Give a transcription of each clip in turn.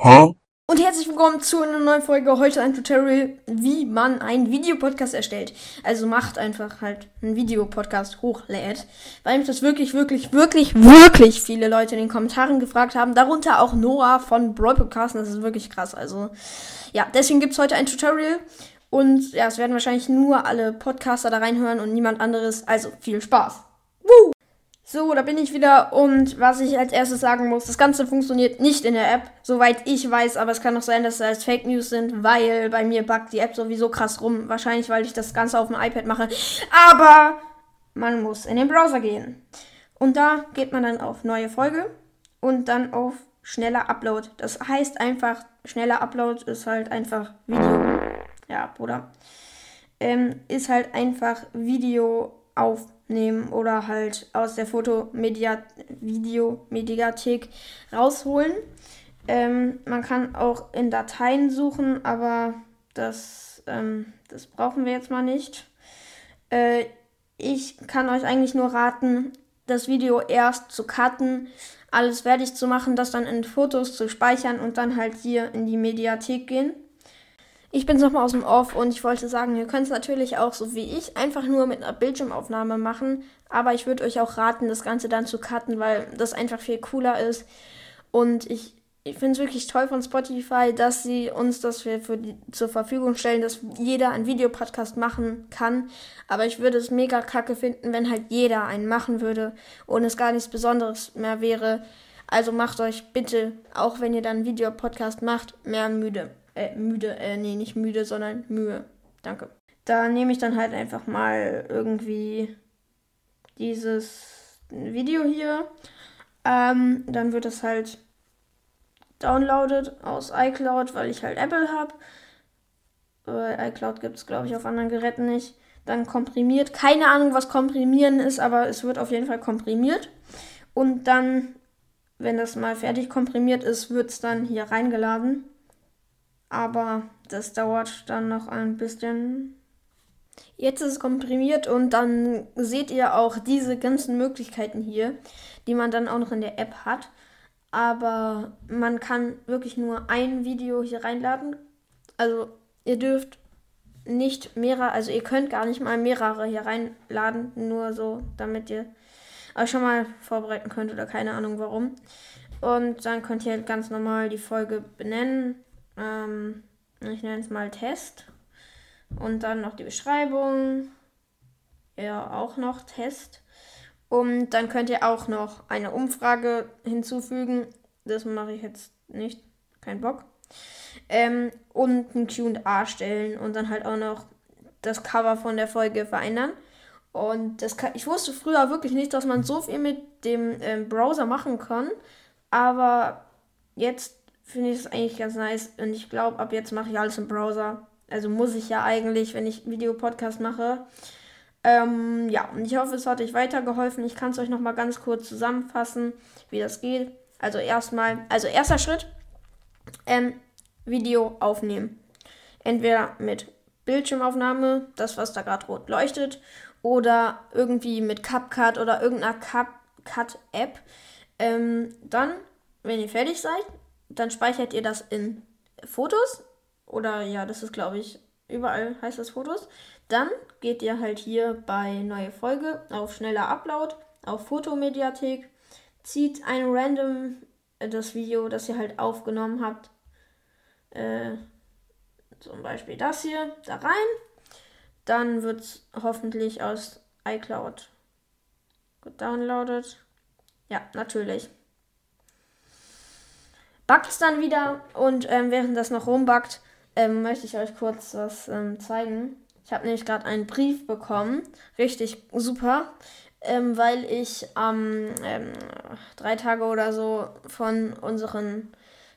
Hä? Und herzlich willkommen zu einer neuen Folge. Heute ein Tutorial, wie man einen Videopodcast erstellt. Also macht einfach halt einen Videopodcast hochlädt. Weil mich das wirklich, wirklich, wirklich, wirklich viele Leute in den Kommentaren gefragt haben. Darunter auch Noah von Brawl Podcast. Das ist wirklich krass. Also ja, deswegen gibt's heute ein Tutorial. Und ja, es werden wahrscheinlich nur alle Podcaster da reinhören und niemand anderes. Also viel Spaß. So, da bin ich wieder und was ich als erstes sagen muss, das Ganze funktioniert nicht in der App, soweit ich weiß, aber es kann auch sein, dass das Fake News sind, weil bei mir buggt die App sowieso krass rum. Wahrscheinlich, weil ich das Ganze auf dem iPad mache. Aber man muss in den Browser gehen. Und da geht man dann auf neue Folge und dann auf schneller Upload. Das heißt einfach, schneller Upload ist halt einfach Video. Ja, Bruder. Ähm, ist halt einfach Video aufnehmen oder halt aus der Fotomedia Videomediathek rausholen. Ähm, man kann auch in Dateien suchen, aber das, ähm, das brauchen wir jetzt mal nicht. Äh, ich kann euch eigentlich nur raten, das Video erst zu cutten, alles fertig zu machen, das dann in Fotos zu speichern und dann halt hier in die Mediathek gehen. Ich bin's nochmal aus dem Off und ich wollte sagen, ihr könnt es natürlich auch so wie ich einfach nur mit einer Bildschirmaufnahme machen, aber ich würde euch auch raten, das Ganze dann zu cutten, weil das einfach viel cooler ist. Und ich, ich finde es wirklich toll von Spotify, dass sie uns das für, für die, zur Verfügung stellen, dass jeder einen Videopodcast machen kann. Aber ich würde es mega kacke finden, wenn halt jeder einen machen würde und es gar nichts Besonderes mehr wäre. Also macht euch bitte, auch wenn ihr dann einen Videopodcast macht, mehr müde äh, müde, äh, nee, nicht müde, sondern Mühe. Danke. Da nehme ich dann halt einfach mal irgendwie dieses Video hier. Ähm, dann wird es halt downloaded aus iCloud, weil ich halt Apple habe. Äh, iCloud gibt es, glaube ich, auf anderen Geräten nicht. Dann komprimiert. Keine Ahnung, was komprimieren ist, aber es wird auf jeden Fall komprimiert. Und dann, wenn das mal fertig komprimiert ist, wird es dann hier reingeladen. Aber das dauert dann noch ein bisschen. Jetzt ist es komprimiert und dann seht ihr auch diese ganzen Möglichkeiten hier, die man dann auch noch in der App hat. Aber man kann wirklich nur ein Video hier reinladen. Also ihr dürft nicht mehrere, also ihr könnt gar nicht mal mehrere hier reinladen, nur so, damit ihr euch schon mal vorbereiten könnt oder keine Ahnung warum. Und dann könnt ihr ganz normal die Folge benennen ähm, ich nenne es mal Test. Und dann noch die Beschreibung. Ja, auch noch Test. Und dann könnt ihr auch noch eine Umfrage hinzufügen. Das mache ich jetzt nicht. Kein Bock. Ähm, und ein QA stellen und dann halt auch noch das Cover von der Folge verändern. Und das kann, ich wusste früher wirklich nicht, dass man so viel mit dem ähm, Browser machen kann. Aber jetzt finde ich es eigentlich ganz nice. Und ich glaube, ab jetzt mache ich alles im Browser. Also muss ich ja eigentlich, wenn ich Videopodcast mache. Ähm, ja, und ich hoffe, es hat euch weitergeholfen. Ich kann es euch nochmal ganz kurz zusammenfassen, wie das geht. Also erstmal, also erster Schritt, ähm, Video aufnehmen. Entweder mit Bildschirmaufnahme, das was da gerade rot leuchtet, oder irgendwie mit CapCut oder irgendeiner CapCut-App. Ähm, dann, wenn ihr fertig seid, dann speichert ihr das in Fotos. Oder ja, das ist, glaube ich, überall heißt das Fotos. Dann geht ihr halt hier bei neue Folge auf schneller Upload, auf Fotomediathek, zieht ein random äh, das Video, das ihr halt aufgenommen habt. Äh, zum Beispiel das hier da rein. Dann wird es hoffentlich aus iCloud gedownloadet. Ja, natürlich backt es dann wieder und ähm, während das noch rumbackt, ähm, möchte ich euch kurz was ähm, zeigen. Ich habe nämlich gerade einen Brief bekommen, richtig super, ähm, weil ich am ähm, drei Tage oder so von unseren,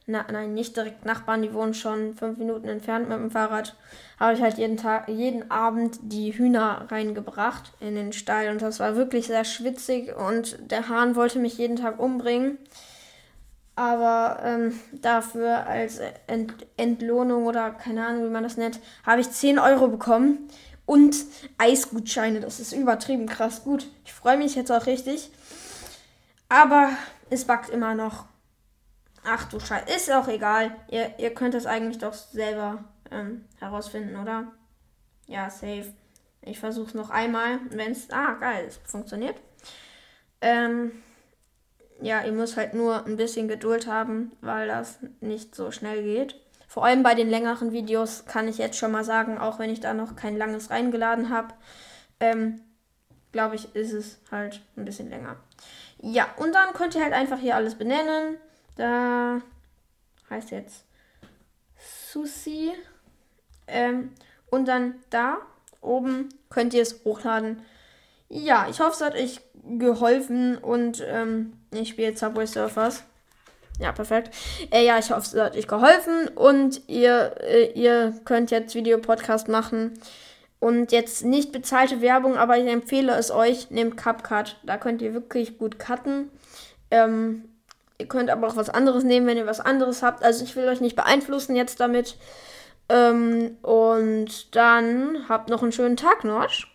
na, nein, nicht direkt Nachbarn, die wohnen schon fünf Minuten entfernt mit dem Fahrrad, habe ich halt jeden Tag, jeden Abend die Hühner reingebracht in den Stall und das war wirklich sehr schwitzig und der Hahn wollte mich jeden Tag umbringen. Aber ähm, dafür als Ent Entlohnung oder keine Ahnung, wie man das nennt, habe ich 10 Euro bekommen. Und Eisgutscheine. Das ist übertrieben krass gut. Ich freue mich jetzt auch richtig. Aber es backt immer noch. Ach du Scheiße, ist auch egal. Ihr, ihr könnt es eigentlich doch selber ähm, herausfinden, oder? Ja, safe. Ich versuche es noch einmal. Wenn es. Ah, geil, es funktioniert. Ähm, ja, ihr müsst halt nur ein bisschen Geduld haben, weil das nicht so schnell geht. Vor allem bei den längeren Videos kann ich jetzt schon mal sagen, auch wenn ich da noch kein langes reingeladen habe, ähm, glaube ich, ist es halt ein bisschen länger. Ja, und dann könnt ihr halt einfach hier alles benennen. Da heißt jetzt Susi. Ähm, und dann da oben könnt ihr es hochladen. Ja, ich hoffe, es hat euch geholfen und ähm, ich spiele jetzt Subway Surfers. Ja, perfekt. Äh, ja, ich hoffe, es hat euch geholfen und ihr, äh, ihr könnt jetzt Videopodcast machen. Und jetzt nicht bezahlte Werbung, aber ich empfehle es euch, nehmt CapCut. Da könnt ihr wirklich gut cutten. Ähm, ihr könnt aber auch was anderes nehmen, wenn ihr was anderes habt. Also ich will euch nicht beeinflussen jetzt damit. Ähm, und dann habt noch einen schönen Tag, Nord.